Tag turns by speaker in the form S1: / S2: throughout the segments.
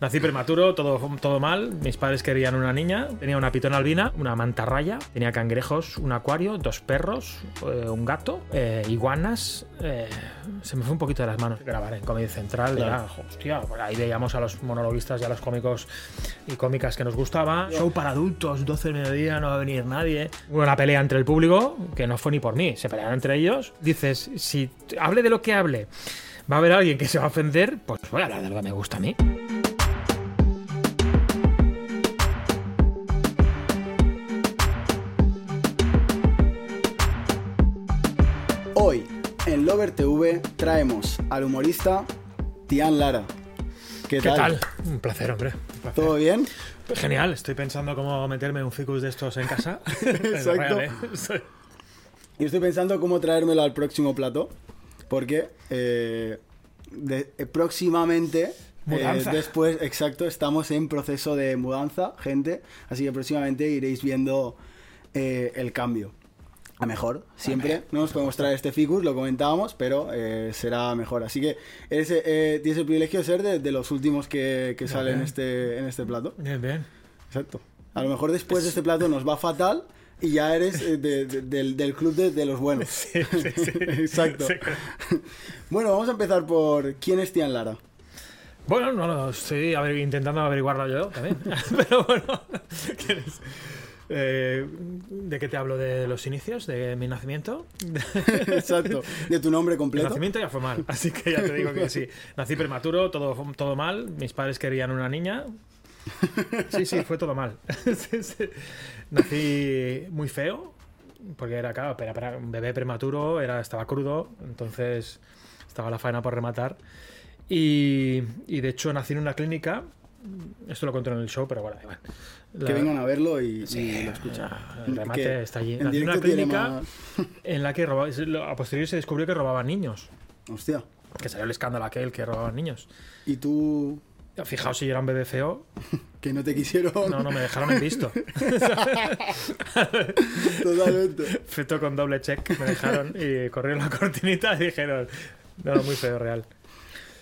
S1: Nací prematuro, todo, todo mal. Mis padres querían una niña. Tenía una pitona albina, una mantarraya, tenía cangrejos, un acuario, dos perros, eh, un gato, eh, iguanas. eh, se me fue un poquito de las manos grabar en Comedy Central. Era, hostia, pues ahí veíamos a los monologuistas y a los cómicos y cómicas que nos gustaba. Show para adultos, 12 del mediodía, no va a venir nadie. Hubo una pelea entre el público, que no fue ni por mí, se pelearon entre ellos. Dices, si hable de lo que hable, va a haber alguien que se va a ofender, pues voy a hablar de lo que me gusta a mí.
S2: TV, traemos al humorista Tian Lara. ¿Qué,
S1: ¿Qué tal? Un placer, hombre. un placer.
S2: ¿Todo bien?
S1: Genial, estoy pensando cómo meterme un ficus de estos en casa.
S2: Exacto.
S1: Real, ¿eh? Estoy-
S2: Y estoy pensando cómo traérmelo al próximo plato. Porque eh, de- eh, próximamente, eh, después, exacto, estamos en proceso de mudanza, gente. Así que próximamente iréis viendo eh, el cambio. A mejor, siempre. No nos podemos traer este ficus, lo comentábamos, pero eh, será mejor. Así que eres, eh, tienes el privilegio de ser de, de los últimos que, que salen en este, en este plato.
S1: Bien, bien.
S2: Exacto. A lo mejor después de este plato nos va fatal y ya eres eh, de- de- del, del club de, los buenos.
S1: Sí, sí, sí.
S2: Exacto. Bueno, vamos a empezar por quién es Tian Lara.
S1: Bueno, no lo estoy intentando averiguarlo yo también. Pero bueno, ¿quieres? Eh, ¿De qué te hablo? ¿De los inicios? ¿De mi nacimiento?
S2: Exacto. De tu nombre
S1: Mi
S2: completo.
S1: nacimiento ya fue mal, así que ya te digo que sí. Nací prematuro, todo, todo mal. Mis padres querían una niña. Sí, sí, fue todo mal. Sí, sí. Nací muy feo, porque era, claro, era, era un bebé prematuro, era, estaba crudo, entonces estaba la faena por rematar. Y, y de hecho nací en una clínica. Esto lo conté en el show, pero bueno. La-
S2: Que vengan a verlo y, y
S1: Sí,
S2: lo escuchan.
S1: el remate
S2: Que
S1: está allí.
S2: En
S1: una clínica
S2: más...
S1: en la que robaba, a posteriori se descubrió que robaban niños.
S2: Hostia.
S1: Que salió el escándalo aquel que robaban niños.
S2: Y tú,
S1: Fijaos si yo era un bebé feo.
S2: que no te quisieron.
S1: No, no, me dejaron en visto.
S2: Totalmente.
S1: Feto con doble check. Me dejaron y corrieron la cortinita y dijeron. No, no, muy feo, real.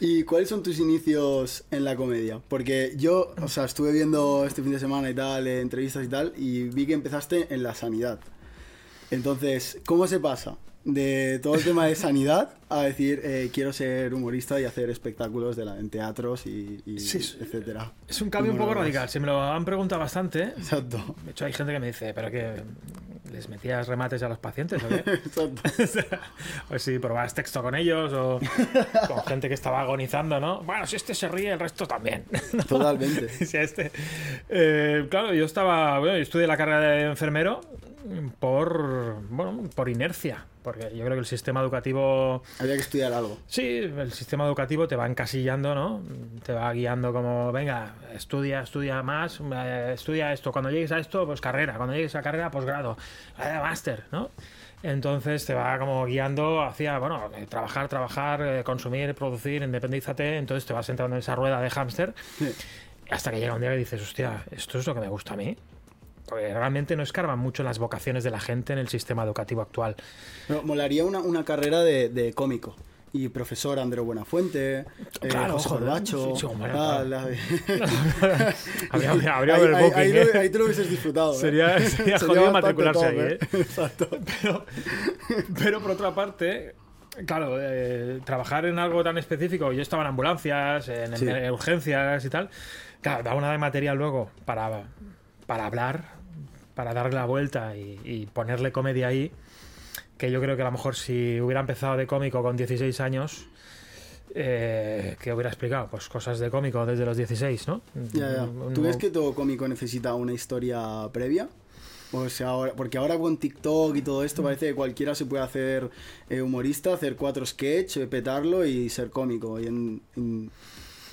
S2: ¿Y cuáles son tus inicios en la comedia? Porque yo, o sea, estuve viendo este fin de semana y tal, eh, entrevistas y tal, y vi que empezaste en la sanidad. Entonces, ¿cómo se pasa de todo el tema de sanidad a decir eh, quiero ser humorista y hacer espectáculos de la- en teatros y, y
S1: Sí,
S2: etcétera?
S1: Es un cambio un poco radical. Se me lo han preguntado bastante.
S2: Exacto.
S1: De hecho, hay gente que me dice, ¿pero qué? ¿Les metías remates a los pacientes o qué?
S2: Exacto.
S1: O o si probabas texto con ellos o con gente que estaba agonizando, ¿no? Bueno, si este se ríe, el resto también.
S2: Totalmente.
S1: Si a este. Eh, claro, yo estaba. Bueno, yo estudié la carrera de enfermero por. Bueno, por inercia. Porque yo creo que el sistema educativo.
S2: Había que estudiar algo.
S1: Sí, el sistema educativo te va encasillando, ¿no? Te va guiando como, venga, estudia, estudia más, eh, estudia esto. Cuando llegues a esto, pues carrera. Cuando llegues a carrera, posgrado. Eh, máster, ¿no? Entonces te va como guiando hacia, bueno, eh, trabajar, trabajar, eh, consumir, producir, independízate. Entonces te vas entrando en esa rueda de hámster
S2: Sí.
S1: hasta que llega un día que dices, hostia, esto es lo que me gusta a mí. Porque realmente no escarban mucho las vocaciones de la gente en el sistema educativo actual.
S2: Pero molaría una, una carrera de, de cómico. Y profesor Andreu Buenafuente, eh,
S1: Claro,
S2: José
S1: Sí, hombre,
S2: tal,
S1: habría, habría
S2: ahí,
S1: overbooking,
S2: ahí- ahí
S1: ¿eh?
S2: ahí te lo hubieses disfrutado. ¿eh?
S1: Sería, sería jodido
S2: bastante
S1: matricularse
S2: top,
S1: ahí, ¿eh?
S2: Exacto.
S1: Pero, pero por otra parte, claro, eh, trabajar en algo tan específico, yo estaba en ambulancias, en,
S2: Sí.
S1: en urgencias y tal, claro, da una de material luego para, para hablar, para darle la vuelta y, y ponerle comedia ahí, que yo creo que a lo mejor si hubiera empezado de cómico con 16 años... Eh, ¿Qué hubiera explicado? Pues cosas de cómico desde los 16, ¿no?
S2: Ya, ya.
S1: Un-
S2: ¿Tú
S1: un-
S2: ves que todo cómico necesita una historia previa? O sea, ahora, porque ahora con TikTok y todo esto parece que cualquiera se puede hacer eh, humorista, hacer cuatro sketch, petarlo y ser cómico. Y en- en-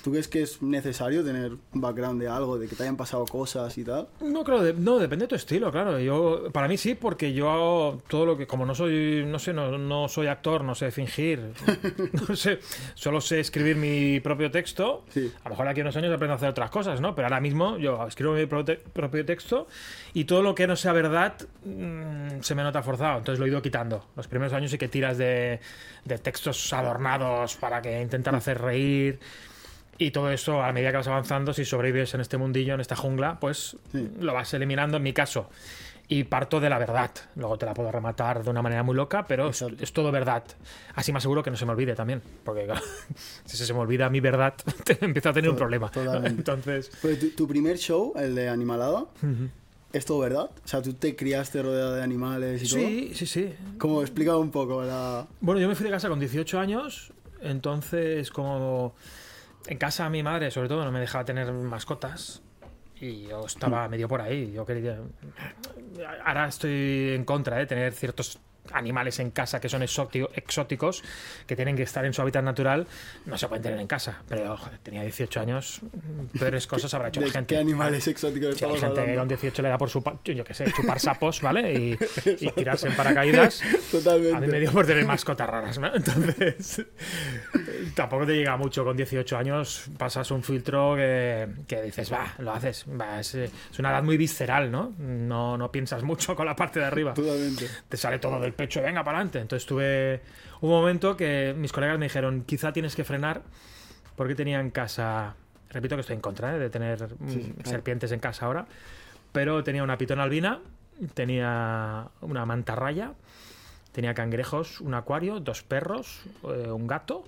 S2: ¿Tú crees que es necesario tener un background de algo, de que te hayan pasado cosas y tal?
S1: No, claro, de- no, depende de tu estilo, claro. Yo, para mí sí, porque yo hago todo lo que, como no soy, no sé, no, no soy actor, no sé fingir, no sé, solo sé escribir mi propio texto.
S2: Sí.
S1: A lo mejor aquí unos años aprendo a hacer otras cosas, ¿no? Pero ahora mismo yo escribo mi propio texto y todo lo que no sea verdad mm, se me nota forzado, entonces lo he ido quitando. Los primeros años sí que tiras de, de textos adornados para que intentar hacer reír. Y todo eso, a medida que vas avanzando, si sobrevives en este mundillo, en esta jungla, pues
S2: Sí.
S1: lo vas eliminando, en mi caso. Y parto de la verdad. Luego te la puedo rematar de una manera muy loca, pero es, es todo verdad. Así me aseguro que no se me olvide también. Porque claro, si se me olvida mi verdad, te- empiezo a tener un problema.
S2: totalmente.
S1: Entonces,
S2: Pero tu, tu primer show, el de Animalada, ¿es todo verdad? O sea, tú te criaste rodeado de animales y
S1: sí, sí, sí.
S2: todo. ¿Cómo? Explica un poco la...
S1: Bueno, yo me fui de casa con 18 años, entonces como en casa mi madre sobre todo no me dejaba tener mascotas y yo estaba medio por ahí. Yo quería... Ahora estoy en contra de tener ciertos animales en casa que son exóti- exóticos, que tienen que estar en su hábitat natural, no se pueden tener en casa. Pero joder, tenía 18 años, peores cosas habrá hecho
S2: ¿De
S1: la gente.
S2: qué animales exóticos
S1: Sí, hay gente que
S2: hablando?
S1: con 18 le da por su, yo qué sé, chupar sapos, ¿vale? Y, y tirarse en paracaídas.
S2: Totalmente.
S1: A mí me dio por tener mascotas raras, ¿no? Entonces, tampoco te llega mucho. Con 18 años pasas un filtro que, que dices, va, lo haces. Va, es, es una edad muy visceral, ¿no? ¿no? No piensas mucho con la parte de arriba.
S2: Totalmente.
S1: Te sale todo del pecho, venga para adelante. Entonces tuve un momento que mis colegas me dijeron, quizá tienes que frenar porque tenía en casa, repito que estoy en contra ¿eh? de tener mm,
S2: Sí, claro.
S1: serpientes en casa ahora, pero tenía una pitona albina, tenía una mantarraya, tenía cangrejos, un acuario, dos perros, eh, un gato,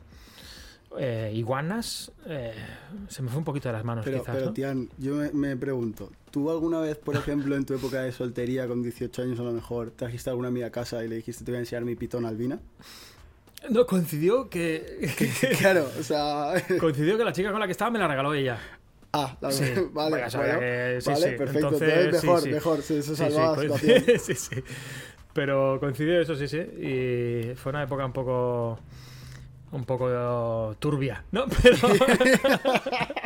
S1: eh, iguanas. se me fue un poquito de las manos,
S2: Pero,
S1: quizás.
S2: pero
S1: ¿no?
S2: Tian, yo me, me pregunto, ¿tú alguna vez, por ejemplo, en tu época de soltería, con 18 años a lo mejor, trajiste a alguna amiga a casa y le dijiste te voy a enseñar mi pitón albina?
S1: No, coincidió que,
S2: claro, o sea...
S1: coincidió que la chica con la que estaba me la regaló ella.
S2: Ah, la
S1: Sí,
S2: vale, bueno,
S1: que- sí,
S2: vale,
S1: sí.
S2: perfecto,
S1: Entonces,
S2: mejor,
S1: sí.
S2: mejor,
S1: Sí,
S2: salvaba
S1: sí,
S2: la situación.
S1: sí, sí. Pero coincidió eso, sí, sí. Y fue una época un poco. Un poco turbia, ¿no? Pero.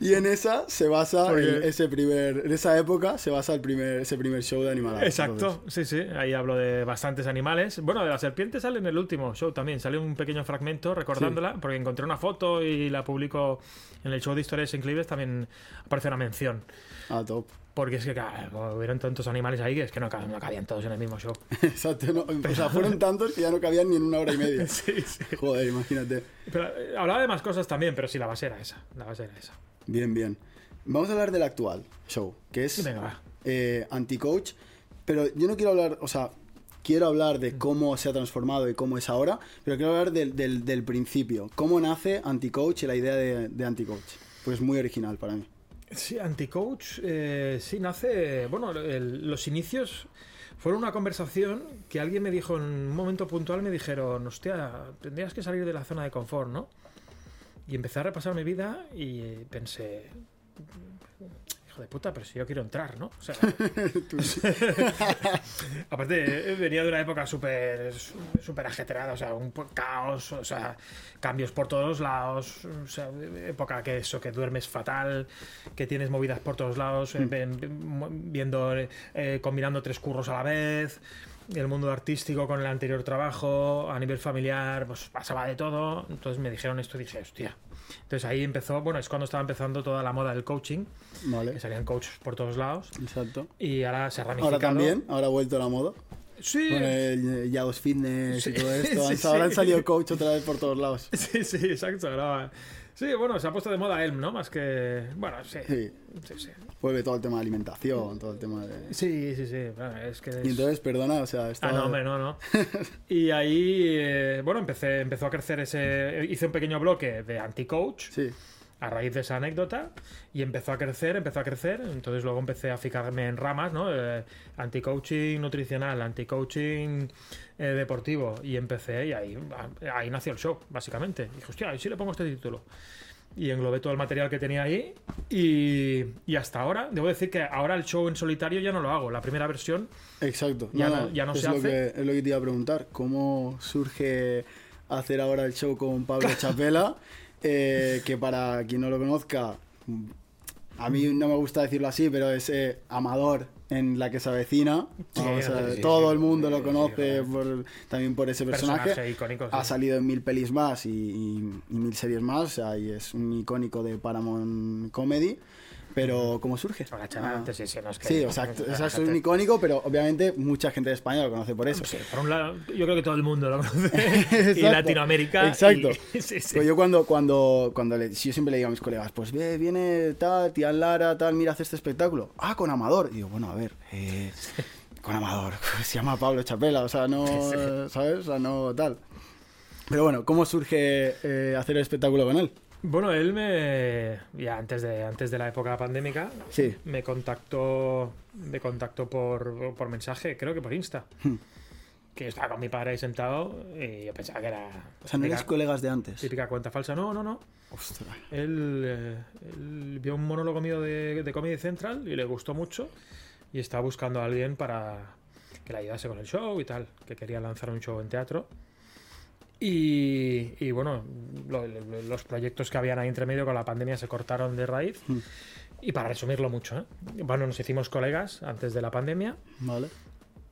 S2: Y en esa se basa el- ese primer, en esa época se basa el primer, ese primer show de animalada.
S1: Exacto, sí, sí. Ahí hablo de bastantes animales. Bueno, de la serpiente sale en el último show también. Sale un pequeño fragmento recordándola, porque encontré una foto y la publico en el show de historias increíbles. También aparece una mención.
S2: Ah, top.
S1: Porque es que, claro, hubieron tantos animales ahí que es que no, cab- no cabían todos en el mismo show.
S2: Exacto, no, o sea, fueron tantos que ya no cabían ni en una hora y media.
S1: Sí, sí.
S2: Joder, imagínate.
S1: Pero, eh, hablaba de más cosas también, pero sí, la base era esa. La base era esa.
S2: Bien, bien. Vamos a hablar del actual show, que es eh, anti-coach, pero yo no quiero hablar, o sea, quiero hablar de cómo se ha transformado y cómo es ahora, pero quiero hablar del, del- del principio. ¿Cómo nace anti-coach y la idea de, de anti-coach? Pues es muy original para mí.
S1: Sí, Anticoach, eh, sí, nace. Bueno, los inicios fueron una conversación que alguien me dijo en un momento puntual: me dijeron, hostia, tendrías que salir de la zona de confort, ¿no? Y empecé a repasar mi vida y pensé. Hijo de puta, pero si yo quiero entrar, ¿no? O sea, Aparte, eh, venía de una época súper súper ajetreada, o sea, un caos, o sea, cambios por todos lados, o sea, época que eso, que duermes fatal, que tienes movidas por todos lados, eh, ven- ven- viendo, eh, combinando tres curros a la vez, el mundo artístico con el anterior trabajo, a nivel familiar, pues pasaba de todo, entonces me dijeron esto y dije, hostia. Entonces ahí empezó, bueno, es cuando estaba empezando toda la moda del coaching,
S2: Vale,
S1: que salían coaches por todos lados,
S2: exacto.
S1: y ahora se ha ramificado.
S2: Ahora también, ahora ha vuelto a la moda.
S1: Sí,
S2: Con el Yagos Fitness
S1: Sí,
S2: y todo esto.
S1: sí,
S2: Ahora han salido coach otra vez por todos lados.
S1: Sí, sí, exacto. ahora- Sí, bueno, se ha puesto de moda Elm, ¿no? Más que. Bueno, sí.
S2: Sí,
S1: Sí, sí.
S2: vuelve todo el tema de alimentación, todo el tema de...
S1: Sí, sí, sí. bueno, es que. es-
S2: Y entonces, perdona, o sea,
S1: Ah,
S2: estaba...
S1: no, hombre, no, no. Y ahí, eh, bueno, empecé, empezó a crecer ese. Hice un pequeño bloque de anti-coach
S2: Sí,
S1: a raíz de esa anécdota y empezó a crecer, empezó a crecer. Entonces luego empecé a fijarme en ramas, ¿no? Eh, anti-coaching nutricional, anti-coaching eh, deportivo. Y empecé y ahí, ahí nació el show, básicamente. Y dije, hostia, ¿y si le pongo este título? Y englobé todo el material que tenía ahí y, y hasta ahora, debo decir que ahora el show en solitario ya no lo hago. La primera versión
S2: exacto.
S1: Ya no- ya no
S2: es
S1: se
S2: lo
S1: hace.
S2: Que, es lo que te iba a preguntar. ¿Cómo surge hacer ahora el show con Pablo Chapela? Eh, que para quien no lo conozca, a mí no me gusta decirlo así, pero es eh, amador en la que se avecina.
S1: Sí,
S2: Vamos a
S1: sí,
S2: todo
S1: sí.
S2: el mundo lo conoce por- también por ese personaje.
S1: personaje icónico.
S2: Ha salido en mil pelis más y, y- y mil series más, o sea, y es un icónico de Paramount Comedy. Pero, ¿cómo surge?
S1: Agachada
S2: Ah.
S1: antes, sí, sí, no es que-
S2: Sí, exacto. O sea, es
S1: Agachate.
S2: un icónico, pero obviamente mucha gente de España lo conoce por eso.
S1: Sí, por un lado, yo creo que todo el mundo lo conoce. y. Latinoamérica.
S2: Exacto.
S1: y- sí, sí.
S2: Pues yo cuando, cuando, cuando le, si yo siempre le digo a mis colegas, pues ve, viene tal, tía Lara, tal, mira, hace este espectáculo. Ah, con Amador. Y digo, bueno, a ver, eh, con Amador, se llama Pablo Chapela, o sea, no, ¿sabes? O sea, no tal. Pero bueno, ¿cómo surge eh, hacer el espectáculo con él?
S1: Bueno, él me. Ya antes de, antes de la época pandémica,
S2: Sí.
S1: me contactó. Me contactó por, por mensaje, creo que por Insta.
S2: Hmm.
S1: Que estaba con mi padre ahí sentado y yo pensaba que era.
S2: O sea, no eres
S1: típica,
S2: colegas de antes.
S1: típica cuenta falsa. No, no, no.
S2: Ostras.
S1: Él, eh, él vio un monólogo mío de, de Comedy Central y le gustó mucho y estaba buscando a alguien para que le ayudase con el show y tal, que quería lanzar un show en teatro. Y, y bueno, lo- lo- los proyectos que habían ahí entre medio con la pandemia se cortaron de raíz.
S2: Mm.
S1: Y para resumirlo mucho, ¿eh? bueno, nos hicimos colegas antes de la pandemia
S2: Vale.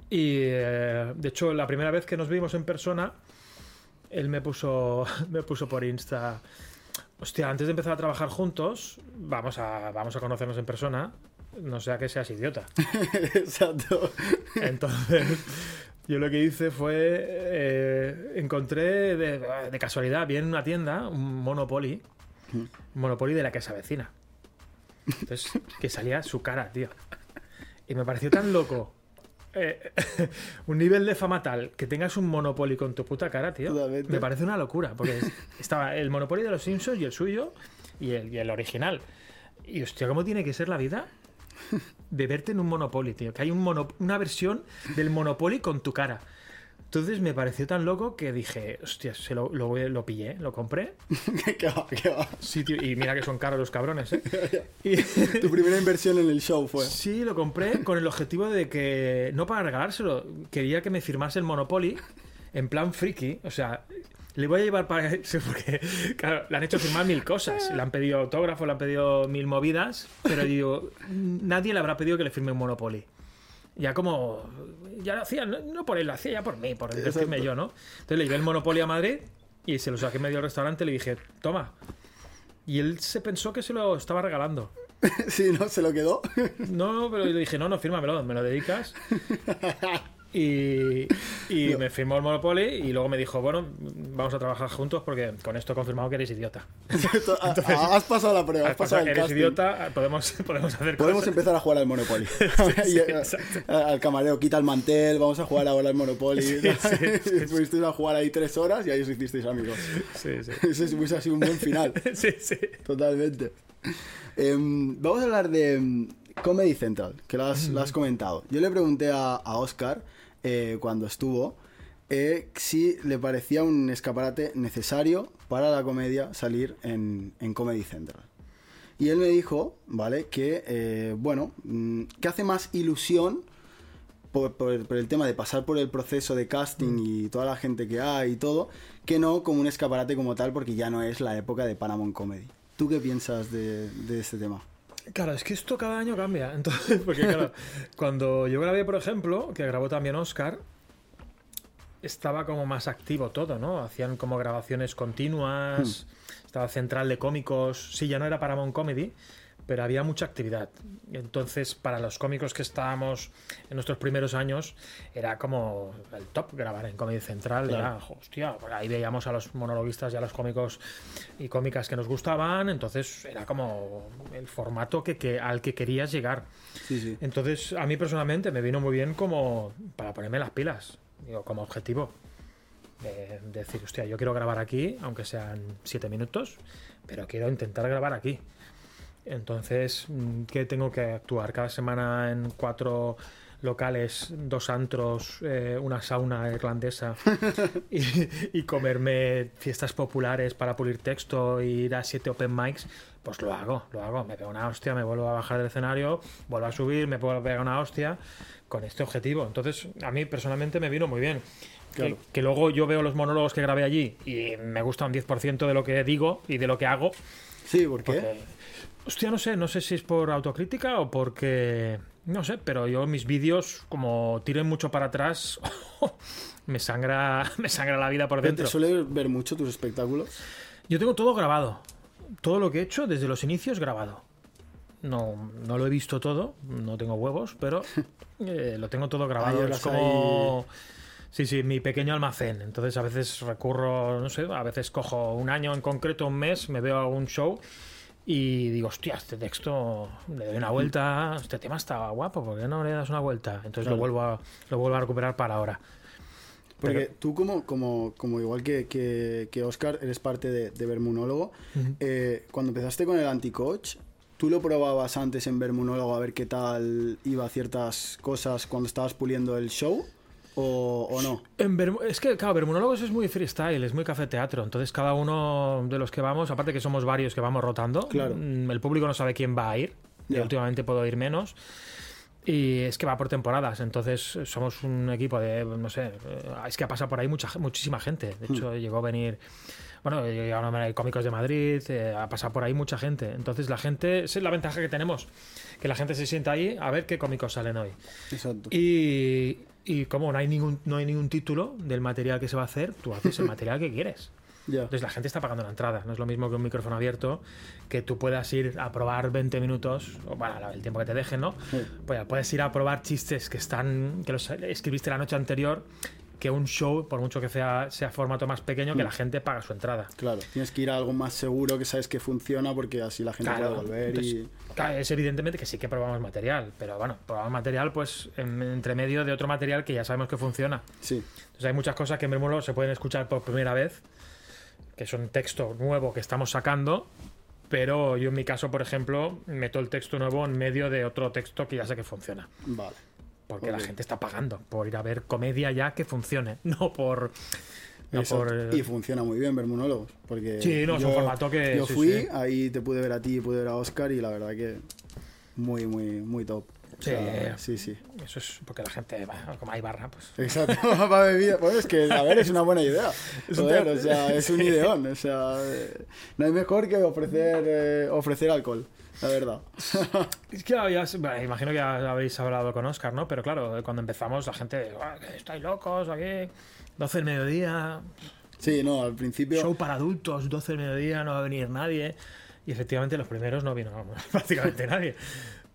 S1: y eh, de hecho la primera vez que nos vimos en persona, él me puso, me puso por Insta, hostia, antes de empezar a trabajar juntos, vamos a, vamos a conocernos en persona, no sea que seas idiota.
S2: Exacto.
S1: Entonces, yo lo que hice fue, eh, encontré de, de casualidad, vi en una tienda un Monopoly, un Monopoly de la que se avecina. Entonces, que salía su cara, tío. Y me pareció tan loco. eh, un nivel de fama tal que tengas un Monopoly con tu puta cara, tío.
S2: Totalmente.
S1: Me parece una locura. Porque es- estaba el Monopoly de los Simpsons y el suyo y el, y el original. Y hostia, ¿cómo tiene que ser la vida de verte en un Monopoly, tío? Que hay un mono- una versión del Monopoly con tu cara. Entonces me pareció tan loco que dije, hostia, se lo, lo, lo pillé, lo compré.
S2: ¿Qué va, qué va?
S1: Sí, tío, y mira que son caros los cabrones, ¿eh? Y-
S2: Tu primera inversión en el show fue.
S1: Sí, lo compré con el objetivo de que, no para regalárselo, quería que me firmase el Monopoly en plan friki. O sea, le voy a llevar para porque, claro, le han hecho firmar mil cosas. Le han pedido autógrafo, le han pedido mil movidas, pero digo, nadie le habrá pedido que le firme un Monopoly. Ya como, ya lo hacía, no, no por él, lo hacía ya por mí, por
S2: Exacto.
S1: yo, ¿no? Entonces le llevé el Monopoly a Madrid y se lo saqué medio del restaurante y le dije, toma. Y él se pensó que se lo estaba regalando.
S2: Sí, ¿no? Se lo quedó.
S1: No, no, pero le dije, no, no, fírmamelo, me lo dedicas. Y, y me firmó el Monopoly y luego me dijo, bueno, vamos a trabajar juntos porque con esto he confirmado que eres idiota.
S2: Has pasado la prueba, has pasado
S1: pasado-
S2: el
S1: eres
S2: casting.
S1: idiota, podemos, podemos hacer
S2: Podemos
S1: cosas.
S2: empezar a jugar al Monopoly. Y, eh, al camarero, quita el mantel, vamos a jugar ahora al Monopoly.
S1: sí,
S2: Fuisteis a jugar ahí tres horas y ahí os hicisteis amigos.
S1: Sí, sí.
S2: Ese hubiese sido un buen final.
S1: Sí, sí.
S2: Totalmente. Em, vamos a hablar de em, Comedy Central, que lo has, lo has comentado. Yo le pregunté a, a Oscar eh, cuando estuvo eh, si le parecía un escaparate necesario para la comedia salir en, en Comedy Central. Y él me dijo, ¿vale? Que, eh, bueno, mm, que hace más ilusión por, por el, por el tema de pasar por el proceso de casting y toda la gente que hay y todo, que no como un escaparate como tal, porque ya no es la época de Paramount Comedy. ¿Tú qué piensas de, de este tema?
S1: Claro, es que esto cada año cambia. Entonces, porque claro, cuando yo grabé, por ejemplo, que grabó también Oscar, estaba como más activo todo, ¿no? Hacían como grabaciones continuas, estaba central de cómicos. Sí, ya no era Paramount Comedy, pero había mucha actividad. Entonces, para los cómicos que estábamos en nuestros primeros años, era como el top grabar en Comedy Central.
S2: Claro.
S1: Era, hostia, pues ahí veíamos a los monologuistas y a los cómicos y cómicas que nos gustaban. Entonces, era como el formato que, que- al que querías llegar.
S2: Sí, sí.
S1: Entonces, a mí personalmente me vino muy bien como para ponerme las pilas, digo, como objetivo. De, de decir, hostia, yo quiero grabar aquí, aunque sean siete minutos, pero quiero intentar grabar aquí. Entonces, mm, ¿qué tengo que actuar? Cada semana en cuatro locales, dos antros, eh, una sauna irlandesa y, y comerme fiestas populares para pulir texto y ir a siete open mics, pues lo hago, lo hago. Me pego una hostia, me vuelvo a bajar del escenario, vuelvo a subir, me puedo pegar una hostia con este objetivo. Entonces, a mí personalmente me vino muy bien.
S2: Claro.
S1: Que, que luego yo veo los monólogos que grabé allí y me gusta un 10% de lo que digo y de lo que hago.
S2: Sí, ¿por qué?
S1: Porque, hostia, no sé, no sé si es por autocrítica o porque. No sé, pero yo mis vídeos, como tiren mucho para atrás, me sangra, me sangra la vida por
S2: ¿Te
S1: dentro.
S2: suele ver mucho tus espectáculos?
S1: Yo tengo todo grabado. Todo lo que he hecho desde los inicios grabado. No, no lo he visto todo, no tengo huevos, pero eh, lo tengo todo grabado. Es como. Sí, sí, mi pequeño almacén. Entonces a veces recurro, no sé, a veces cojo un año en concreto, un mes, me veo algún show y digo, hostia, este texto le doy una vuelta, este tema está guapo, ¿por qué no le das una vuelta? Entonces
S2: Claro.
S1: lo, vuelvo a, lo vuelvo a recuperar para ahora.
S2: Porque
S1: Pero-
S2: tú como, como, como igual que, que, que Oscar, eres parte de, de Vermunólogo. Eh, cuando empezaste con el anti-coach, ¿tú lo probabas antes en Vermunólogo a ver qué tal iba ciertas cosas cuando estabas puliendo el show? ¿O, o no?
S1: En es que, claro, Bermunólogos es muy freestyle, es muy café teatro. Entonces, cada uno de los que vamos, aparte que somos varios que vamos rotando,
S2: Claro.
S1: mm, el público no sabe quién va a ir. Y
S2: Ya.
S1: últimamente puedo ir menos. Y es que va por temporadas. Entonces, somos un equipo de, no sé, eh, es que ha pasado por ahí mucha, muchísima gente. De hecho, llegó a venir. Bueno, llegaron a venir cómicos de Madrid, eh, ha pasado por ahí mucha gente. Entonces, la gente, esa es la ventaja que tenemos, que la gente se sienta ahí a ver qué cómicos salen hoy.
S2: Exacto.
S1: Y, y como no hay ningún no hay ningún título del material que se va a hacer, tú haces el material que quieres.
S2: Ya.
S1: Entonces la gente está pagando la entrada. No es lo mismo que un micrófono abierto, que tú puedas ir a probar 20 minutos, o bueno, el tiempo que te dejen, ¿no? Pues puedes ir a probar chistes que están que los escribiste la noche anterior, que un show, por mucho que sea, sea formato más pequeño, que la gente paga su entrada.
S2: Claro, tienes que ir a algo más seguro que sabes que funciona porque así la gente
S1: Claro,
S2: puede volver y...
S1: entonces, claro, es evidentemente que sí que probamos material, pero bueno, probamos material pues en- entre medio de otro material que ya sabemos que funciona.
S2: Sí,
S1: Entonces hay muchas cosas que en Bermudo se pueden escuchar por primera vez, que son texto nuevo que estamos sacando, pero yo en mi caso, por ejemplo, meto el texto nuevo en medio de otro texto que ya sé que funciona.
S2: vale.
S1: Porque la gente está pagando por ir a ver comedia ya que funcione, no por... no
S2: Exacto.
S1: por, eh,
S2: Y funciona muy bien Vermunólogos. Porque
S1: Sí, no, es un formato que-
S2: Yo fui,
S1: sí.
S2: ahí te pude ver a ti y pude ver a Oscar y la verdad que muy, muy, muy top.
S1: Sí.
S2: sea, sí, sí.
S1: Eso es porque la gente, va, como hay barra, pues...
S2: Exacto, para bebida. Pues es que, a ver, es una buena idea.
S1: Es un
S2: Joder, o sea, es un ideón. O sea, no hay mejor que ofrecer, eh, ofrecer alcohol, la verdad.
S1: Es que ya, bueno, imagino que ya habéis hablado con Oscar, ¿no? Pero claro, cuando empezamos la gente, "Ah, que estáis locos, aquí, 12 del mediodía,
S2: Sí, no, al principio.
S1: show para adultos, 12 del mediodía, no va a venir nadie. Y efectivamente los primeros no vino prácticamente nadie.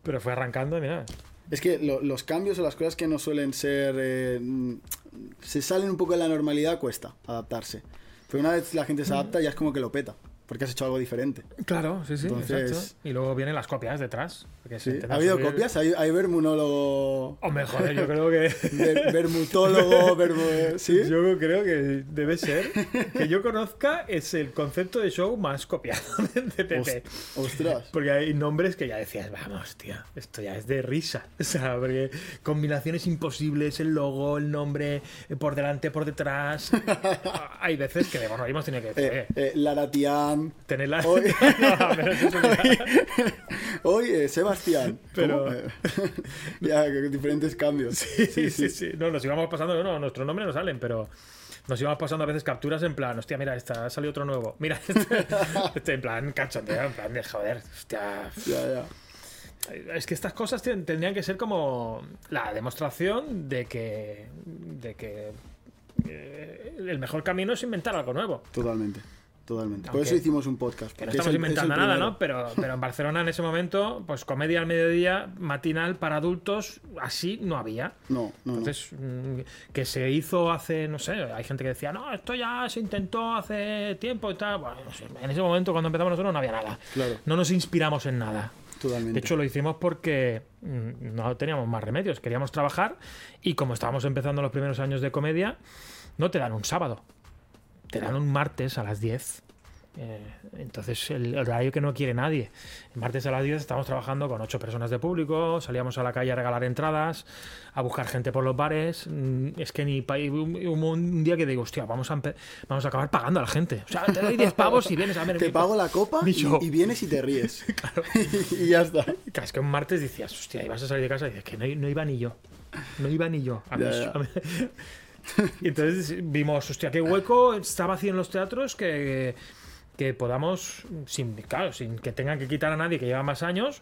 S1: Pero fue arrancando mira,
S2: Es que lo- los cambios o las cosas que no suelen ser. eh, mm, se salen un poco de la normalidad, cuesta adaptarse. Pero una vez la gente se adapta, ya es como que lo peta. Porque has hecho algo diferente.
S1: Claro, sí, sí,
S2: Entonces-
S1: exacto. Y luego vienen las copias detrás.
S2: ¿Sí? ¿Ha habido
S1: subir-
S2: copias? ¿Hay, hay vermunólogo.
S1: Hombre, joder, yo creo que...
S2: ver- vermutólogo, vermu- ¿Sí?
S1: Yo creo que debe ser que yo conozca es el concepto de show más copiado de PP.
S2: Ostras.
S1: Porque hay nombres que ya decías, vamos, tío, esto ya es de risa. O sea, porque combinaciones imposibles, el logo, el nombre, por delante, por detrás. hay veces que bueno, hemos tenido que decir,
S2: Eh,
S1: eh,
S2: eh. Hoy, hoy eh, Sebastián.
S1: Pero-
S2: ya, diferentes cambios.
S1: Sí, sí, sí, No, nos íbamos pasando, no, nuestros nombres no salen, pero nos íbamos pasando a veces capturas en plan, hostia, mira, esta ha salido otro nuevo. Mira, este, este en plan cachondeo, en plan de joder, hostia.
S2: Ya, ya.
S1: Es que estas cosas ten- tendrían que ser como la demostración de que, de que eh, el mejor camino es inventar algo nuevo.
S2: Totalmente. Totalmente. Por
S1: Aunque-
S2: eso hicimos un podcast.
S1: Que no estamos
S2: el- es el
S1: inventando nada,
S2: primero.
S1: ¿no? Pero, pero en Barcelona en ese momento, pues comedia al mediodía, matinal para adultos, así no había.
S2: No, no, no.
S1: Entonces, mm, que se hizo hace, no sé, hay gente que decía, no, esto ya se intentó hace tiempo y tal. Bueno, no sé, en ese momento cuando empezamos nosotros no había nada.
S2: Claro.
S1: No nos inspiramos en nada.
S2: Totalmente.
S1: De hecho, lo hicimos porque mm, no teníamos más remedios, queríamos trabajar y como estábamos empezando los primeros años de comedia, no te dan un sábado, te dan un martes a las 10. Eh, entonces, el horario que no quiere nadie. El martes a las 10 estamos trabajando con ocho personas de público, salíamos a la calle a regalar entradas, a buscar gente por los bares. Mm, Es que ni hubo un día que digo, hostia, vamos a, vamos a acabar pagando a la gente. O sea, te doy 10 pavos y vienes a ver
S2: te pago la copa y, vienes y te ríes. y ya está.
S1: Claro, es que un martes decías, hostia, ibas a salir de casa y dices que no, no iba ni yo. No iba ni yo. A
S2: Ya,
S1: mí-
S2: ya.
S1: a mí- y entonces vimos, hostia, qué hueco está vacío en los teatros que, que podamos, sin, claro, sin que tengan que quitar a nadie que lleva más años,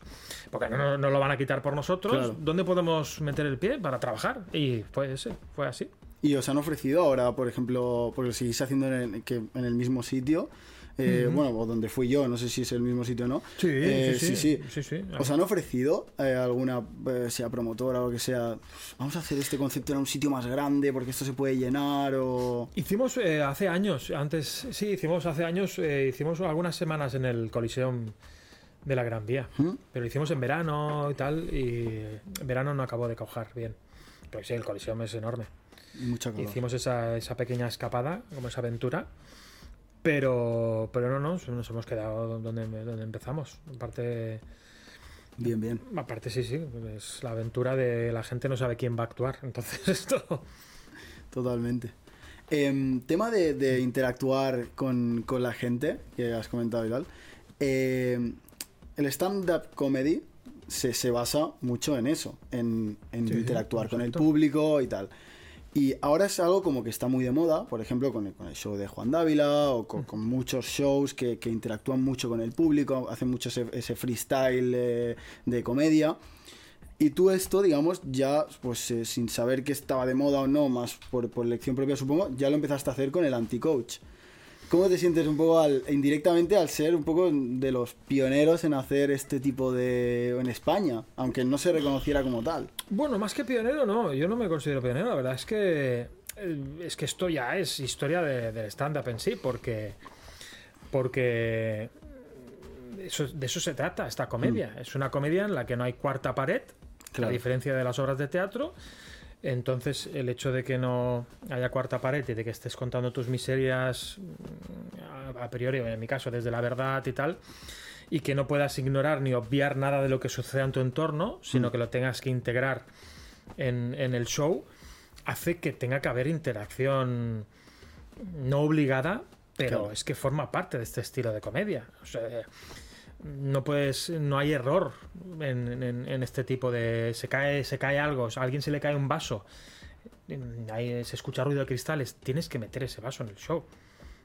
S1: porque no, no lo van a quitar por nosotros,
S2: Claro.
S1: ¿dónde podemos meter el pie para trabajar? Y fue ese, fue así.
S2: Y os han ofrecido ahora, por ejemplo, porque lo seguís haciendo en el, que, en el mismo sitio, eh, bueno, o donde fui yo, no sé si es el mismo sitio o no.
S1: Sí,
S2: Eh,
S1: sí, sí, sí, sí.
S2: ¿Os han ofrecido eh, alguna, eh, sea promotora o que sea, vamos a hacer este concepto en un sitio más grande porque esto se puede llenar o...
S1: Hicimos hace años, antes, sí, hicimos hace años, hicimos algunas semanas en el Coliseum de la Gran Vía.
S2: ¿Mm?
S1: Pero lo hicimos en verano y tal, y en verano no acabó de cojar bien. Pero sí, el Coliseum es enorme.
S2: Mucha.
S1: Hicimos esa, esa pequeña escapada, como esa aventura. Pero, pero no, no, nos hemos quedado donde, donde empezamos. Aparte,
S2: Bien, bien.
S1: aparte, sí, sí, es la aventura de la gente no sabe quién va a actuar. Entonces, esto.
S2: Totalmente. Em, tema de, de interactuar con, con la gente, que has comentado y tal. em, el stand-up comedy se, se basa mucho en eso, en, en
S1: Sí, sí,
S2: interactuar con el público y tal. Y ahora es algo como que está muy de moda, por ejemplo, con el, con el show de Juan Dávila o con, con muchos shows que, que interactúan mucho con el público, hacen mucho ese, ese freestyle eh, de comedia. Y tú esto, digamos, ya, pues eh, sin saber que estaba de moda o no, más por, por elección propia supongo, ya lo empezaste a hacer con el anti-coach. ¿Cómo te sientes un poco al, indirectamente al ser un poco de los pioneros en hacer este tipo de... en España, aunque no se reconociera como tal?
S1: Bueno, más que pionero, no. Yo no me considero pionero. La verdad es que. eh, Es que esto ya es historia de- del stand-up en sí, porque. Porque. eso- de eso se trata esta comedia. Es una comedia en la que no hay cuarta pared,
S2: Claro.
S1: a diferencia de las obras de teatro. Entonces, el hecho de que no haya cuarta pared y de que estés contando tus miserias mm, a, a priori, en mi caso, desde la verdad y tal, y que no puedas ignorar ni obviar nada de lo que sucede en tu entorno, sino que lo tengas que integrar en, en el show, hace que tenga que haber interacción no obligada, pero
S2: Claro.
S1: es que forma parte de este estilo de comedia. O sea, no puedes, no hay error en, en- en este tipo de se cae, se cae algo, a alguien se le cae un vaso, ahí se escucha ruido de cristales, tienes que meter ese vaso en el show.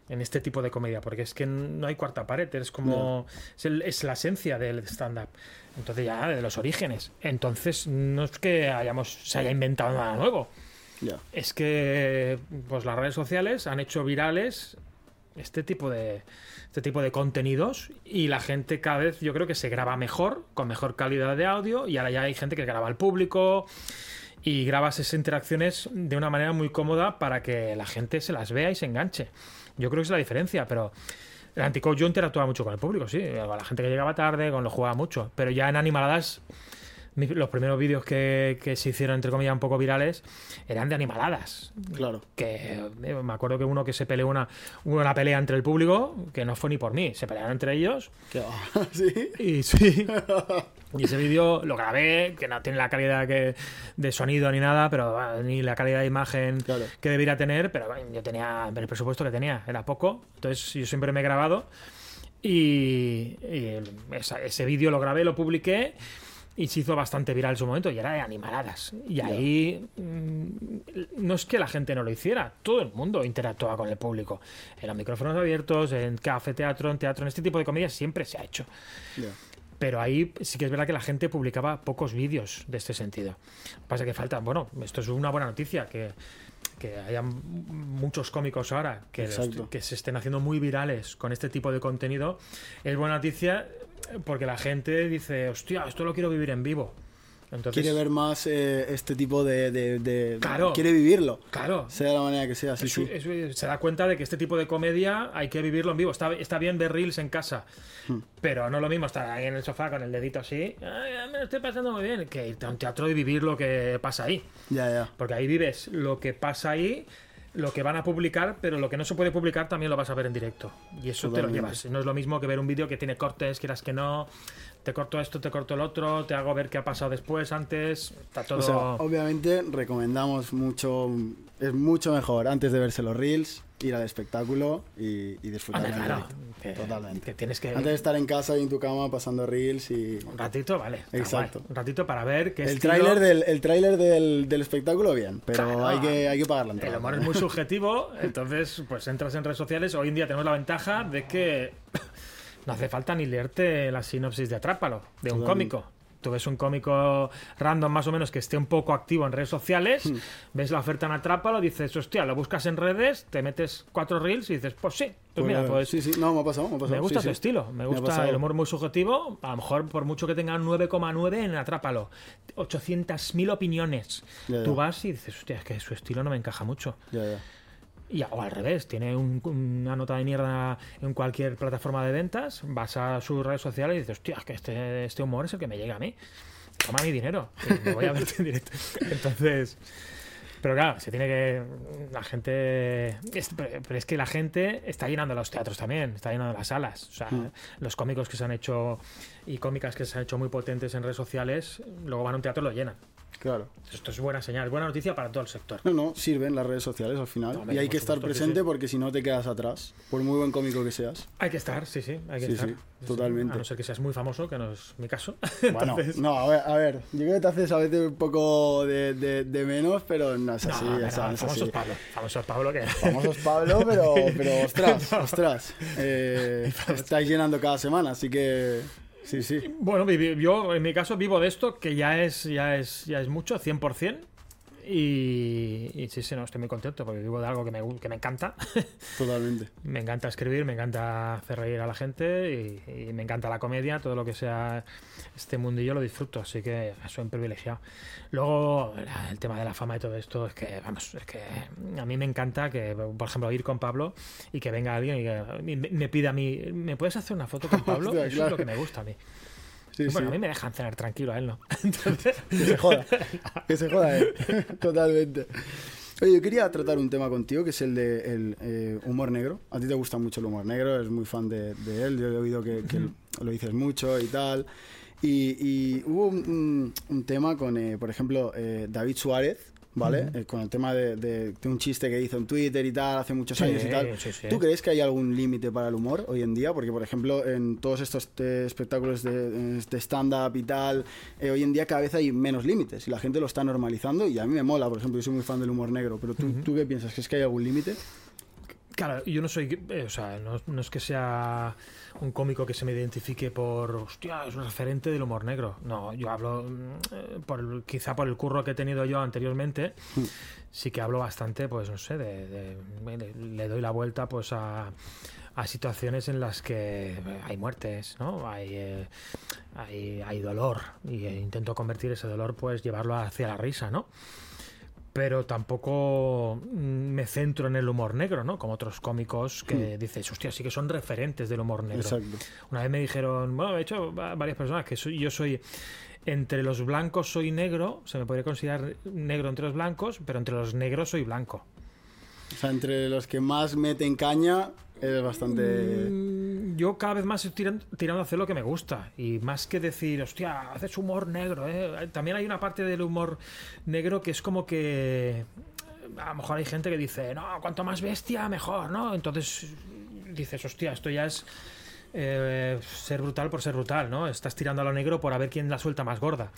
S1: En este tipo de comedia, porque es que no hay cuarta pared, es como. Es, el- es la esencia del stand-up. Entonces, ya de los orígenes. Entonces, no es que hayamos, se haya inventado nada nuevo. Es que pues las redes sociales han hecho virales este tipo de este tipo de contenidos y la gente cada vez yo creo que se graba mejor, con mejor calidad de audio y ahora ya hay gente que graba al público y grabas esas interacciones de una manera muy cómoda para que la gente se las vea y se enganche. Yo creo que es la diferencia, pero el Anticoach yo interactuaba mucho con el público, sí, con la gente que llegaba tarde, con lo jugaba mucho, pero ya en animaladas los primeros vídeos que, que se hicieron, entre comillas, un poco virales, eran de animaladas.
S2: Claro.
S1: Que eh, me acuerdo que uno que se peleó una, una pelea entre el público, que no fue ni por mí, se pelearon entre ellos.
S2: ¿Sí?
S1: Y sí. Y ese vídeo lo grabé, que no tiene la calidad que, de sonido ni nada, pero ah, ni la calidad de imagen
S2: Claro.
S1: que debería tener, pero yo tenía el presupuesto que tenía, era poco. Entonces yo siempre me he grabado y, y ese vídeo lo grabé, lo publiqué y se hizo bastante viral en su momento y era de animaladas. Y ahí mm, no es que la gente no lo hiciera, todo el mundo interactuaba con el público. En los micrófonos abiertos, en café, teatro, en teatro, en este tipo de comedias siempre se ha hecho.
S2: Ya.
S1: Pero ahí sí que es verdad que la gente publicaba pocos vídeos de este sentido. Pasa que falta, bueno, esto es una buena noticia, que, que haya m- muchos cómicos ahora que, los- que se estén haciendo muy virales con este tipo de contenido. Es buena noticia porque la gente dice, hostia, esto lo quiero vivir en vivo. Entonces,
S2: Quiere ver más eh, este tipo de, de- de-
S1: Claro.
S2: Quiere vivirlo.
S1: Claro,
S2: Sea la manera que sea, sí,
S1: es-
S2: sí.
S1: es- se da cuenta de que este tipo de comedia hay que vivirlo en vivo. Está, está bien ver reels en casa,
S2: Hmm.
S1: pero no es lo mismo estar ahí en el sofá con el dedito así. "Ay, me lo estoy pasando muy bien. Que irte a un teatro y vivir lo que pasa ahí.
S2: Ya, ya.
S1: Porque ahí vives lo que pasa ahí, lo que van a publicar, pero lo que no se puede publicar también lo vas a ver en directo. Y eso te lo llevas. No es lo mismo que ver un vídeo que tiene cortes, quieras que no. Te corto esto, te corto el otro, te hago ver qué ha pasado después, antes. Está todo.
S2: O sea, obviamente recomendamos mucho, es mucho mejor antes de verse los reels, ir al espectáculo y, y disfrutar del
S1: claro, que,
S2: Totalmente.
S1: que tienes que.
S2: Antes de estar en casa y en tu cama pasando reels y...
S1: Un ratito, vale.
S2: Exacto.
S1: guay. Un ratito para ver qué
S2: El
S1: estilo-
S2: tráiler del, el tráiler del, del espectáculo, bien, pero
S1: Claro.
S2: hay, que, hay que pagar la
S1: El
S2: entrada.
S1: humor es muy subjetivo, entonces pues entras en redes sociales. Hoy en día tenemos la ventaja de que no hace falta ni leerte la sinopsis de Atrápalo, de un cómico. Tú ves un cómico random más o menos que esté un poco activo en redes sociales,
S2: Hmm.
S1: ves la oferta en Atrápalo, dices, hostia, lo buscas en redes, te metes cuatro reels y dices, pues sí, pues mira,
S2: Pues,
S1: pues
S2: sí, sí, no, me ha pasado, me ha pasado.
S1: me gusta
S2: sí,
S1: tu
S2: sí.
S1: estilo, me gusta el humor muy subjetivo. A lo mejor, por mucho que tenga un 9,9 en Atrápalo, 800.000 opiniones.
S2: Ya, ya.
S1: Tú vas y dices, hostia, es que su estilo no me encaja mucho.
S2: Ya, ya.
S1: Y o al revés, tiene un- una nota de mierda en cualquier plataforma de ventas, vas a sus redes sociales y dices, hostia, es que este, este humor es el que me llega a mí. Toma mi dinero, me voy a verte en directo. Entonces. Pero claro, se tiene que. La gente. es- pero es que la gente está llenando los teatros también, está llenando las salas. O sea,
S2: Mm.
S1: los cómicos que se han hecho y cómicas que se han hecho muy potentes en redes sociales, luego van a un teatro y lo llenan.
S2: Claro.
S1: Esto es buena señal, buena noticia para todo el sector.
S2: No, no, sirven las redes sociales al final.
S1: Hombre,
S2: y hay que estar presente
S1: sí.
S2: porque si no te quedas atrás. Por muy buen cómico que seas.
S1: Hay que estar, sí, sí, hay que
S2: Sí,
S1: estar.
S2: sí, totalmente.
S1: A no ser que seas muy famoso, que no es mi caso.
S2: Bueno,
S1: Entonces-
S2: no, a ver, a ver, yo creo que te haces a veces un poco de, de- de menos, pero no es
S1: No,
S2: así,
S1: no,
S2: ya
S1: no,
S2: sabes, es
S1: famoso
S2: así.
S1: Pablo. Famoso es Pablo que.
S2: Famosos Pablo, pero, pero ostras, ostras. eh, estáis llenando cada semana, así que sí, sí.
S1: Bueno, yo en mi caso vivo de esto, que ya es, ya es, ya es mucho, 100%. Y, y sí, sí, no, estoy muy contento porque vivo de algo que me, que me encanta.
S2: Totalmente.
S1: me encanta escribir, me encanta hacer reír a la gente y, y me encanta la comedia, todo lo que sea este mundillo lo disfruto, así que soy un privilegiado. Luego, la- el tema de la fama y todo esto, es que, vamos, es que a mí me encanta que, por ejemplo, ir con Pablo y que venga alguien y que me, me pida a mí, ¿me puedes hacer una foto con Pablo?
S2: Hostia,
S1: Eso es lo que me gusta a mí.
S2: Sí,
S1: bueno,
S2: sí.
S1: a mí me dejan cenar tranquilo, a él no. Entonces,
S2: Que se joda. Que se joda, eh. Totalmente. Oye, yo quería tratar un tema contigo que es el de el, eh, humor negro. A ti te gusta mucho el humor negro, eres muy fan de, de él. Yo he oído que, que lo dices mucho y tal. Y, y hubo un, un- un tema con, eh, por ejemplo, eh, David Suárez, ¿vale? Eh, con el tema de, de- de un chiste que hizo en Twitter y tal, hace muchos
S1: Sí,
S2: años y tal.
S1: sí, sí.
S2: ¿Tú crees que hay algún límite para el humor hoy en día? Porque, por ejemplo, en todos estos eh, espectáculos de, de stand-up y tal, eh, hoy en día cada vez hay menos límites y la gente lo está normalizando y a mí me mola, por ejemplo, yo soy muy fan del humor negro, pero ¿tú, ¿tú qué piensas? ¿Que es que hay algún límite?
S1: Claro, yo no soy, eh, o sea, no, no es que sea un cómico que se me identifique por, hostia, es un referente del humor negro. No, yo hablo, eh, por el- quizá por el curro que he tenido yo anteriormente, sí que hablo bastante, pues no sé, de, de- de- le doy la vuelta pues a, a situaciones en las que hay muertes, ¿no? Hay, eh, hay, hay dolor y eh, intento convertir ese dolor, pues llevarlo hacia la risa, ¿no? Pero tampoco mm, me centro en el humor negro, ¿no? Como otros cómicos que dices, hostia, sí que son referentes del humor negro.
S2: Exacto.
S1: Una vez me dijeron, bueno, de hecho, va- varias personas que soy- yo soy entre los blancos soy negro, se me podría considerar negro entre los blancos, pero entre los negros soy blanco.
S2: O sea, entre los que más meten caña, eres bastante...
S1: Mm, Yo cada vez más estoy tiran- tirando a hacer lo que me gusta. Y más que decir, hostia, haces humor negro. ¿eh? También hay una parte del humor negro que es como que. A lo mejor hay gente que dice, no, cuanto más bestia, mejor, ¿no? Entonces dices, hostia, esto ya es. eh, ser brutal por ser brutal, ¿no? Estás tirando a lo negro por a ver quién la suelta más gorda.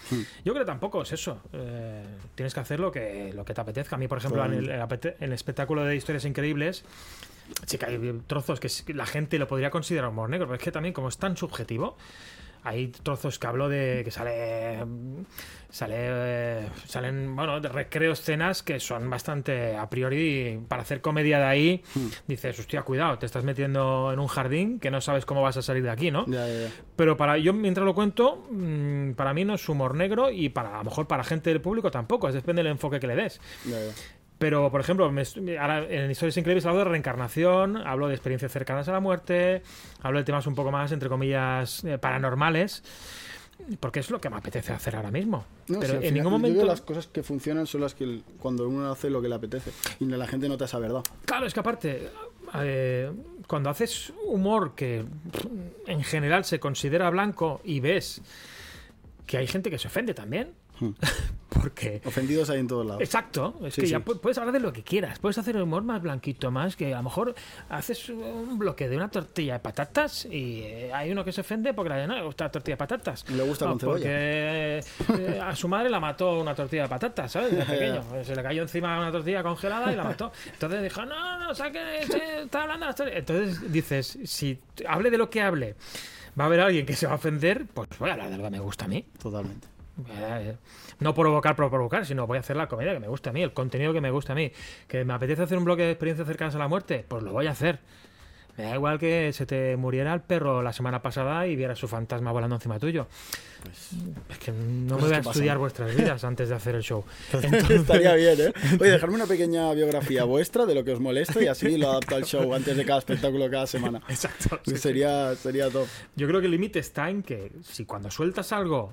S1: Yo creo que tampoco es eso. Eh, tienes que hacer lo que, lo que te apetezca. A mí, por ejemplo, en el, en el espectáculo de historias increíbles, Sí que hay trozos que la gente lo podría considerar humor negro, pero es que también como es tan subjetivo, hay trozos que hablo de que sale sale eh, salen bueno de recreo escenas que son bastante a priori para hacer comedia de ahí dices hostia cuidado te estás metiendo en un jardín que no sabes cómo vas a salir de aquí no
S2: Ya, ya, ya.
S1: pero para yo mientras lo cuento mm, para mí no es humor negro y para a lo mejor para gente del público tampoco es depende del enfoque que le des. Pero, por ejemplo, me ahora en Historias Increíbles hablo de reencarnación, hablo de experiencias cercanas a la muerte, hablo de temas un poco más, entre comillas, eh, paranormales, porque es lo que me apetece hacer ahora mismo.
S2: No,
S1: Pero
S2: al
S1: en
S2: final,
S1: ningún momento...
S2: las cosas que funcionan son las que cuando uno hace lo que le apetece y la gente nota esa verdad.
S1: Claro, es que aparte, eh, cuando haces humor que en general se considera blanco y ves que hay gente que se ofende también. porque...
S2: Ofendidos hay en todos lados.
S1: Exacto, es
S2: Sí,
S1: que
S2: sí.
S1: ya pu- puedes hablar de lo que quieras, puedes hacer el humor más blanquito, más que a lo mejor haces un bloque de una tortilla de patatas y eh, hay uno que se ofende porque la no le gusta la tortilla de patatas.
S2: Le gusta
S1: No,
S2: con cebolla.
S1: Porque eh, a su madre la mató una tortilla de patatas, ¿sabes? De pequeño. Se le cayó encima una tortilla congelada y la mató. Entonces dijo, no, no, saque, se está hablando de las tortillas". Entonces dices, si hable de lo que hable, va a haber alguien que se va a ofender, pues voy a hablar de lo que me gusta a mí.
S2: Totalmente.
S1: Eh, No provocar por provocar, sino voy a hacer la comedia que me gusta a mí, el contenido que me gusta a mí. Que me apetece hacer un bloque de experiencias cercanas a la muerte, pues lo voy a hacer. Me da igual que se te muriera el perro la semana pasada y vieras su fantasma volando encima tuyo.
S2: Pues,
S1: Es que no me voy a estudiar vuestras vidas antes de hacer el show.
S2: Estaría bien, ¿eh? Oye, dejarme una pequeña biografía vuestra de lo que os molesta y así lo adapto al show antes de cada espectáculo cada semana.
S1: Exacto. sí, sí.
S2: Sería, sería top.
S1: Yo creo que el límite está en que si cuando sueltas algo,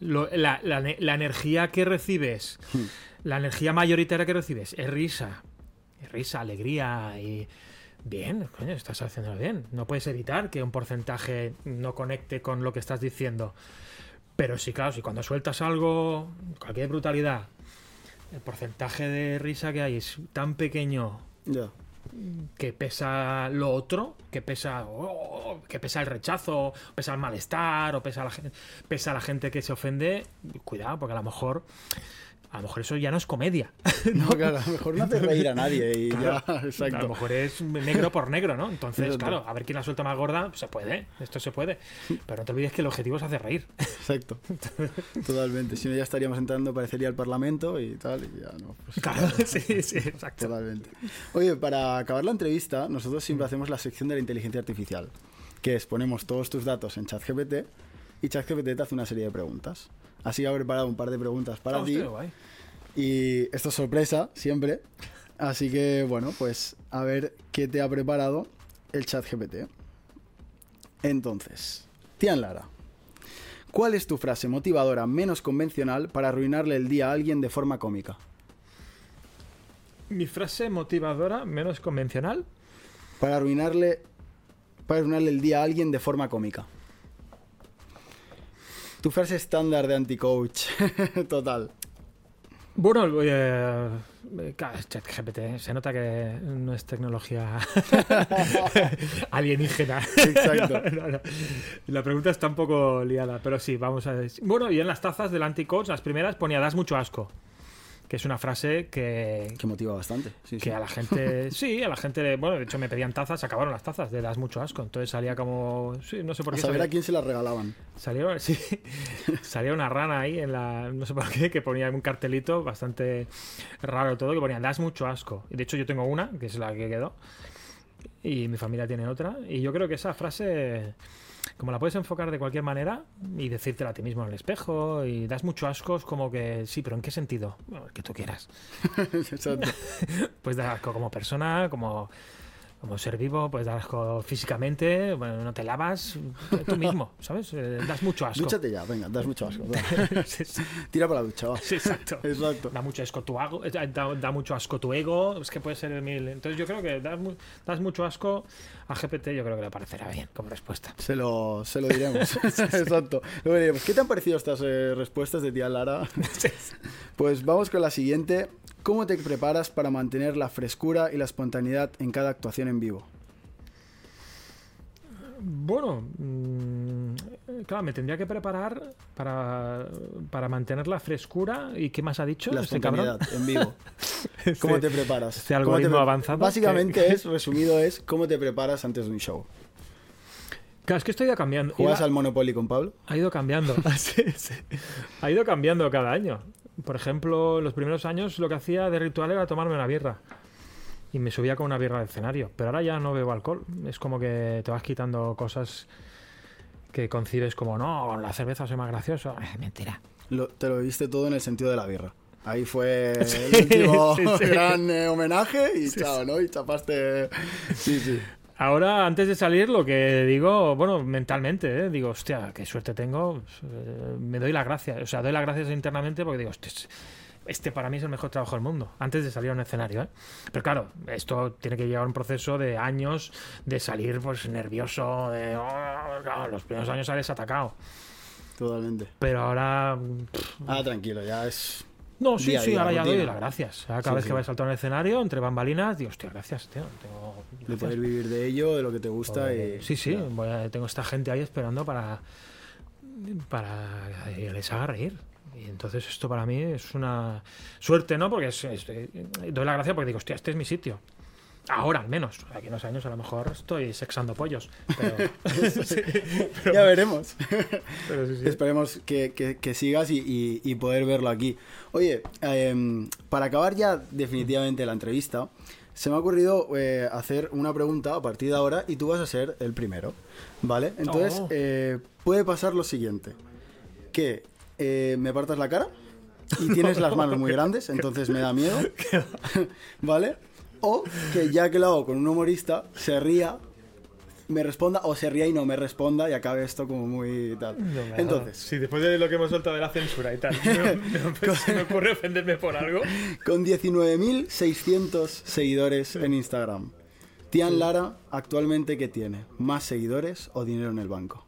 S1: lo- la, la ne- la energía que recibes,
S2: Hmm.
S1: la energía mayoritaria que recibes es risa, es risa, alegría y... Bien, coño, estás haciéndolo bien. No puedes evitar que un porcentaje no conecte con lo que estás diciendo. Pero sí, claro, si cuando sueltas algo, cualquier brutalidad, el porcentaje de risa que hay es tan pequeño. Que pesa lo otro, que pesa, oh, que pesa el rechazo, pesa el malestar, o pesa la, pesa la gente que se ofende, cuidado, porque a lo mejor, a lo mejor eso ya no es comedia.
S2: No, claro, a lo mejor no hace reír a nadie y ya,
S1: A lo
S2: exacto.
S1: mejor es negro por negro, ¿no? Entonces,
S2: Exacto.
S1: claro, a ver quién la suelta más gorda, se puede, esto se puede. Pero no te olvides que el objetivo es hacer reír.
S2: Exacto. Totalmente. Si no, ya estaríamos entrando, parecería el Parlamento y tal, y ya no. pues,
S1: Claro, sí, sí, exacto.
S2: Totalmente. Oye, para acabar la entrevista, nosotros siempre hacemos la sección de la inteligencia artificial, que es ponemos todos tus datos en ChatGPT y ChatGPT te hace una serie de preguntas. Así que he preparado un par de preguntas para ti.
S1: Hostia, guay.
S2: Y esto es sorpresa, siempre. Así que, bueno, pues a ver qué te ha preparado el chat GPT. Entonces, Tian Lara, ¿cuál es tu frase motivadora menos convencional para arruinarle el día a alguien de forma cómica?
S1: Mi frase motivadora, menos convencional,
S2: Para arruinarle, para arruinarle el día a alguien de forma cómica. Tu frase estándar de anti-coach. Total.
S1: Bueno, eh, es ChatGPT, se nota que no es tecnología alienígena.
S2: Exacto.
S1: No, no, no. La pregunta está un poco liada, pero sí, vamos a ver. Bueno, y en las tazas del anti-coach, las primeras ponía das mucho asco, que es una frase que,
S2: Que motiva bastante. Sí,
S1: que
S2: sí.
S1: a la gente, sí, a la gente, bueno, de hecho me pedían tazas, se acabaron las tazas de das mucho asco, entonces salía como, sí, no sé por
S2: A
S1: qué.
S2: saber
S1: salía-
S2: a quién se las regalaban.
S1: Salió, sí, salía una rana ahí en la. No sé por qué, que ponía un cartelito bastante raro todo, que ponía, das mucho asco. Y de hecho, yo tengo una, que es la que quedó. Y mi familia tiene otra. Y yo creo que esa frase, como la puedes enfocar de cualquier manera y decírtela a ti mismo en el espejo, y das mucho asco, es como que, sí, pero ¿en qué sentido? Bueno, el que tú quieras.
S2: Exacto.
S1: Puedes dar asco como persona, como. Como ser vivo, puedes dar asco físicamente, bueno, no te lavas tú mismo, ¿sabes? Eh, das mucho asco.
S2: Dúchate ya, venga, das mucho asco. va.
S1: Sí, sí.
S2: Tira para la ducha, va.
S1: Sí, exacto.
S2: Exacto.
S1: Da mucho asco tu ego, eh, da, da mucho asco tu ego, es que puede ser mil. Entonces yo creo que das, mu- das mucho asco a GPT, yo creo que le parecerá bien como respuesta.
S2: Se lo, se lo diremos. Exacto. Luego diremos, ¿qué te han parecido estas eh, respuestas de tía Lara? Pues vamos con la siguiente. ¿Cómo te preparas para mantener la frescura y la espontaneidad en cada actuación en vivo?
S1: Bueno, mm, claro, me tendría que preparar para, para mantener la frescura. ¿Y qué más ha dicho
S2: La
S1: este cabrón?
S2: en vivo. ¿Cómo
S1: Este-
S2: te preparas?
S1: este
S2: ¿Cómo te
S1: algoritmo
S2: pre-
S1: avanzado
S2: Básicamente
S1: que-
S2: es, resumido, es cómo te preparas antes de un show.
S1: Claro, es que estoy cambiando.
S2: ¿Juegas
S1: Iba-
S2: al Monopoly con Pablo?
S1: Ha ido cambiando. Sí, sí. Ha ido cambiando cada año. Por ejemplo, en los primeros años lo que hacía de ritual era tomarme una birra. Y me subía con una birra al escenario. Pero ahora ya no bebo alcohol. Es como que te vas quitando cosas que concibes como, no, con la cerveza soy más gracioso. Eh, mentira.
S2: Lo- te lo viste todo en el sentido de la birra. Ahí fue
S1: Sí,
S2: el último
S1: sí, sí.
S2: gran eh, homenaje y
S1: Sí,
S2: chao, ¿no? Y chapaste... Sí, sí.
S1: Ahora, antes de salir, lo que digo, bueno, mentalmente, ¿eh? digo, hostia, qué suerte tengo. eh, me doy las gracias. O sea, doy las gracias internamente porque digo, hostia, este para mí es el mejor trabajo del mundo, antes de salir a un escenario. ¿eh? Pero claro, esto tiene que llevar un proceso de años de salir pues nervioso, de, "Oh", claro, los primeros años sales atacado.
S2: Totalmente.
S1: Pero ahora...
S2: Ah, tranquilo, ya es...
S1: No, sí,
S2: Día
S1: sí,
S2: día,
S1: ahora ya doy las gracias. Cada
S2: Sí,
S1: vez
S2: sí.
S1: que voy a saltar a un escenario, entre bambalinas, digo, hostia, gracias, tío. Tengo,
S2: De poder vivir de ello, de lo que te gusta y...
S1: Sí, sí,
S2: ya.
S1: voy a- tengo esta gente ahí esperando para, para que les haga reír. Y entonces esto para mí es una suerte, ¿no? Porque es- es- eh, doy la gracia porque digo, hostia, este es mi sitio. Ahora, al menos. Aquí unos años a lo mejor estoy sexando pollos. Pero, sí, pero-
S2: Ya veremos.
S1: pero sí, sí.
S2: Esperemos que, que- que sigas y, y- y poder verlo aquí. Oye, em, para acabar ya definitivamente la entrevista, se me ha ocurrido eh, hacer una pregunta a partir de ahora y tú vas a ser el primero, ¿vale? Entonces,
S1: Oh.
S2: eh, puede pasar lo siguiente, que eh, me partas la cara y tienes las manos muy grandes, entonces me da miedo, ¿vale? O que ya que lo hago con un humorista, se ría, me responda, o se ría y no me responda y acabe esto como muy tal.
S1: No.
S2: Entonces,
S1: Sí, después de lo que hemos soltado de la censura y tal, no, no se me ocurre ofenderme por algo.
S2: Con 19.600 seguidores en Instagram. Tian Lara, actualmente, ¿qué tiene? ¿Más seguidores o dinero en el banco?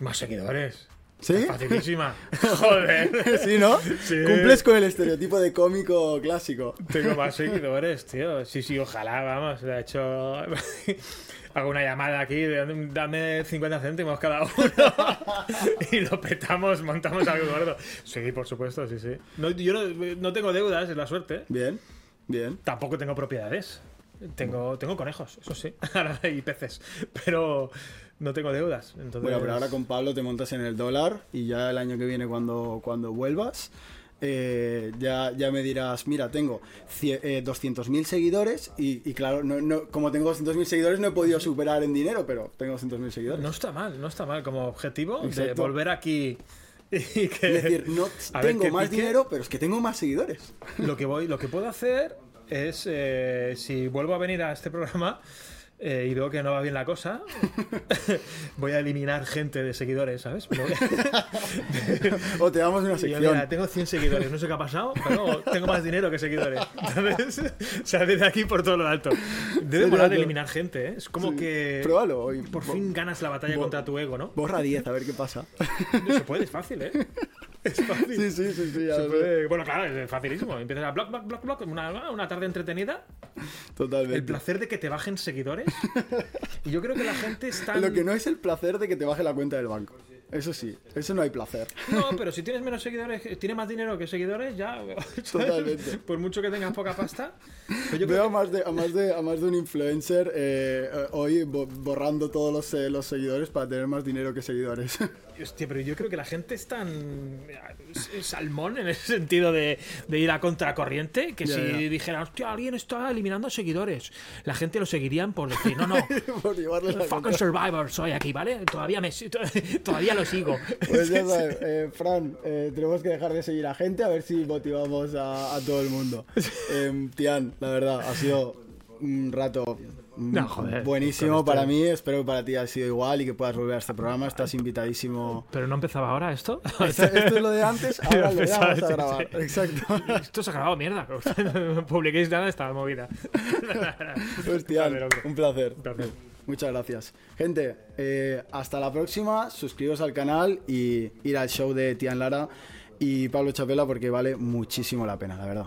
S1: Más seguidores.
S2: ¿Sí?
S1: Facilísima. Joder.
S2: ¿Sí, no?
S1: Sí.
S2: Cumples con el estereotipo de cómico clásico.
S1: Tengo más seguidores, tío. Sí, sí, ojalá, vamos. De hecho, hago una llamada aquí, de- dame 50 céntimos cada uno. y lo petamos, montamos algo gordo. Sí, por supuesto, sí, sí. No, yo no, no tengo deudas, es la suerte.
S2: Bien, bien.
S1: Tampoco tengo propiedades. Tengo, tengo conejos, eso sí. y peces. Pero no tengo deudas. Entonces...
S2: Bueno, pero ahora con Pablo te montas en el dólar y ya el año que viene cuando, cuando vuelvas eh, ya, ya me dirás, mira, tengo eh, 200.000 seguidores y, y claro, no, no, como tengo 200.000 seguidores no he podido superar en dinero, pero tengo 200.000 seguidores.
S1: No está mal, no está mal como objetivo de volver aquí y que...
S2: Es decir, no tengo más
S1: pique.
S2: dinero, pero es que tengo más seguidores.
S1: Lo que voy, lo que puedo hacer es, eh, si vuelvo a venir a este programa eh, y veo que no va bien la cosa, voy a eliminar gente de seguidores, ¿sabes?
S2: O te damos una
S1: yo,
S2: sección.
S1: mira, tengo 100 seguidores, no sé qué ha pasado, pero tengo más dinero que seguidores. ¿Sabes? O sea, desde aquí por todo lo alto. Debe
S2: Sí,
S1: molar eliminar gente, ¿eh? Es como que
S2: Pruébalo hoy.
S1: por fin ganas la batalla contra tu ego, ¿no?
S2: Borra 10, a ver qué pasa.
S1: No se puede, es fácil, ¿eh? Es fácil.
S2: Sí, sí, sí, sí,
S1: puede- Bueno, claro, es facilísimo. Empiezas a block, block, block, block, una, una tarde entretenida.
S2: Totalmente.
S1: El placer de que te bajen seguidores. Y yo creo que la gente está.
S2: Lo que no es el placer de que te baje la cuenta del banco. Eso sí, eso no hay placer.
S1: No, pero si tienes menos seguidores, tienes más dinero que seguidores, ya.
S2: Totalmente.
S1: Por mucho que tengas poca pasta. Pero yo
S2: Veo a más de, a más de, a más de un influencer eh, eh, hoy bo- borrando todos los, eh, los seguidores para tener más dinero que seguidores.
S1: Hostia, pero yo creo que la gente es tan. es salmón en ese sentido de, de ir a contracorriente. Que si
S2: ya.
S1: dijera, hostia, alguien está eliminando seguidores, la gente lo seguirían por decir, no, no.
S2: Por
S1: Fucking
S2: contra.
S1: Survivor soy aquí, ¿vale? Todavía me todavía lo sigo.
S2: Pues ya sabes, eh, Fran, eh, tenemos que dejar de seguir a gente a ver si motivamos a, a todo el mundo. Eh, Tian, la verdad, ha sido un rato mm,
S1: No, joder,
S2: buenísimo
S1: con
S2: para
S1: este-
S2: mí. Espero que para ti haya sido igual y que puedas volver a este programa. Estás invitadísimo.
S1: Pero no empezaba ahora esto.
S2: Esto, esto es lo de antes, ahora lo vamos a grabar.
S1: sí.
S2: Exacto.
S1: Esto se ha grabado mierda. No publiquéis nada, está movida.
S2: Pues, Tian,
S1: Vale, loco.
S2: un placer.
S1: Un placer.
S2: Muchas gracias. Gente, eh, hasta la próxima. Suscribiros al canal y ir al show de Tian Lara y Pablo Chapela porque vale muchísimo la pena, la verdad.